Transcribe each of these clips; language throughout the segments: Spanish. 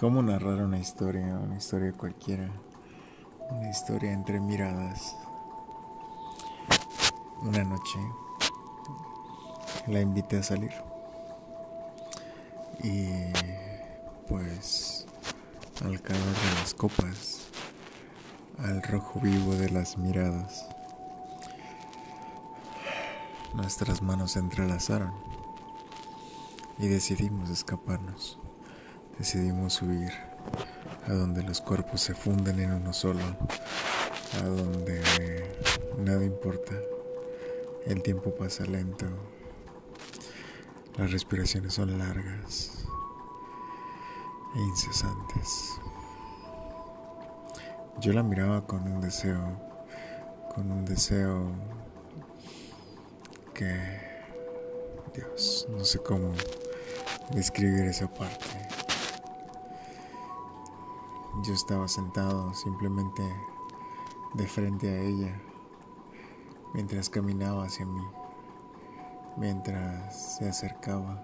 ¿Cómo narrar una historia? Una historia cualquiera. Una historia entre miradas. Una noche la invité a salir. Y pues al calor de las copas, al rojo vivo de las miradas, nuestras manos se entrelazaron y decidimos escaparnos. Decidimos huir a donde los cuerpos se funden en uno solo, a donde nada importa, el tiempo pasa lento, las respiraciones son largas e incesantes. Yo la miraba con un deseo, con un deseo que, Dios, no sé cómo describir esa parte. Yo estaba sentado simplemente de frente a ella mientras caminaba hacia mí, mientras se acercaba.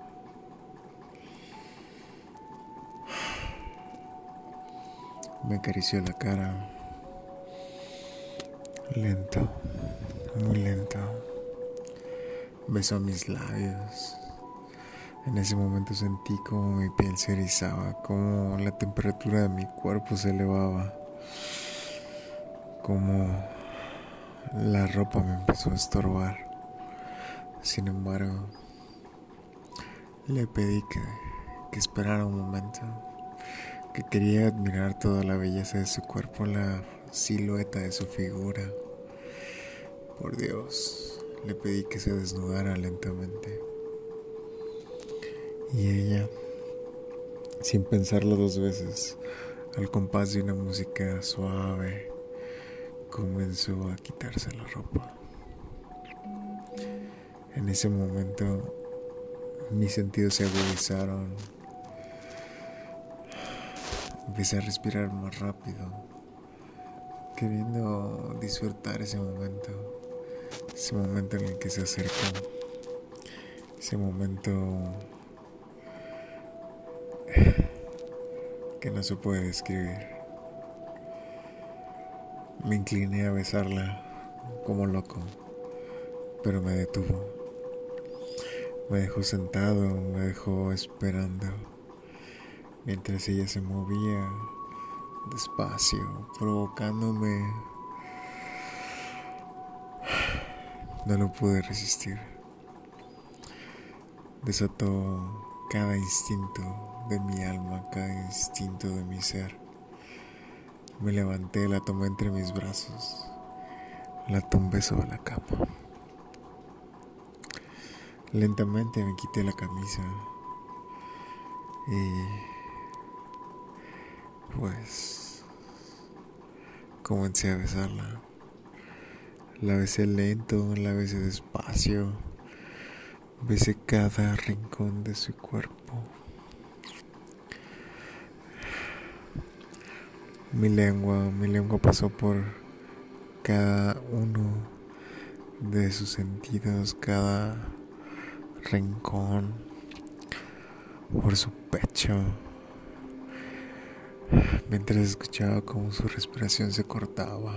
Me acarició la cara, lento, muy lento. Besó mis labios en ese momento sentí como mi piel se erizaba, como la temperatura de mi cuerpo se elevaba, como la ropa me empezó a estorbar. Sin embargo, le pedí que, que esperara un momento, que quería admirar toda la belleza de su cuerpo, la silueta de su figura. Por Dios, le pedí que se desnudara lentamente. Y ella, sin pensarlo dos veces, al compás de una música suave, comenzó a quitarse la ropa. En ese momento mis sentidos se agudizaron. Empecé a respirar más rápido, queriendo disfrutar ese momento, ese momento en el que se acercó, ese momento que no se puede describir. Me incliné a besarla como loco, pero me detuvo. Me dejó sentado, me dejó esperando, mientras ella se movía despacio, provocándome. No lo pude resistir. Desató cada instinto de mi alma, cada instinto de mi ser. Me levanté, la tomé entre mis brazos, la tumbé sobre la cama. Lentamente me quité la camisa y pues comencé a besarla. La besé lento, la besé despacio, besé cada rincón de su cuerpo. Mi lengua, mi lengua pasó por cada uno de sus sentidos, cada rincón, por su pecho, mientras escuchaba como su respiración se cortaba.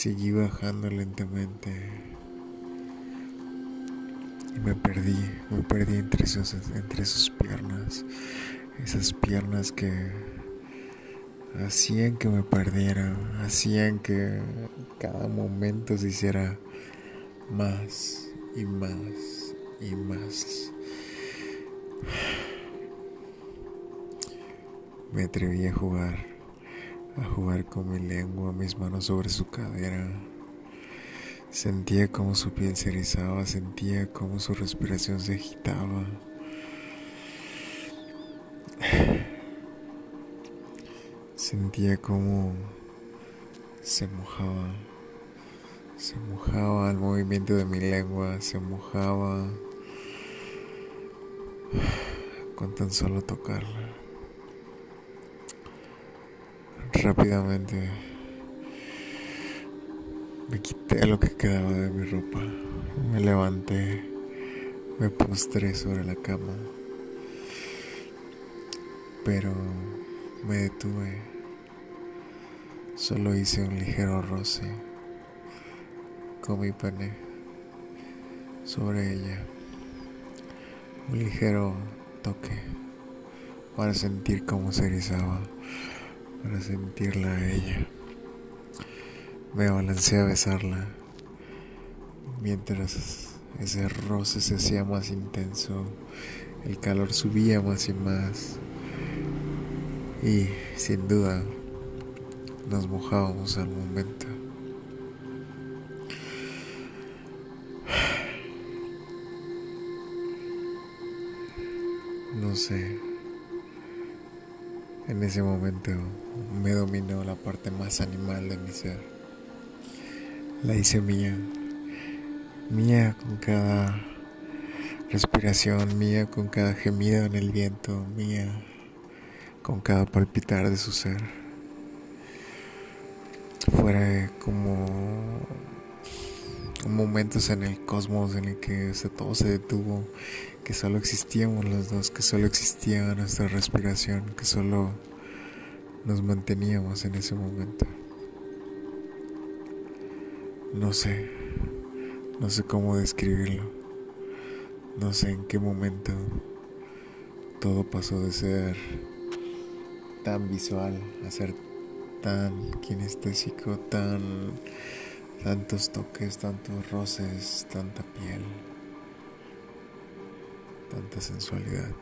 Seguí bajando lentamente me perdí, me perdí entre sus, entre sus piernas, esas piernas que hacían que me perdiera, hacían que cada momento se hiciera más y más y más. Me atreví a jugar, a jugar con mi lengua, mis manos sobre su cadera Sentía como su piel se erizaba, sentía como su respiración se agitaba. Sentía como se mojaba, se mojaba al movimiento de mi lengua, se mojaba con tan solo tocarla. Rápidamente me quité lo que quedaba de mi ropa. Me levanté. Me postré sobre la cama, pero me detuve. Solo hice un ligero roce con mi pene sobre ella. Un ligero toque para sentir cómo se erizaba, para sentirla a ella. Me balancé a besarla mientras ese roce se hacía más intenso, el calor subía más y más y sin duda nos mojábamos al momento. No sé, en ese momento me dominó la parte más animal de mi ser. La hice mía mía con cada respiración, mía con cada gemido en el viento, mía con cada palpitar de su ser. Fuera como momentos en el cosmos en el que todo se detuvo, que solo existíamos los dos, que solo existía nuestra respiración, que solo nos manteníamos en ese momento. No sé. No sé cómo describirlo. No sé en qué momento todo pasó de ser tan visual a ser tan kinestésico, tan tantos toques, tantos roces, tanta piel, tanta sensualidad.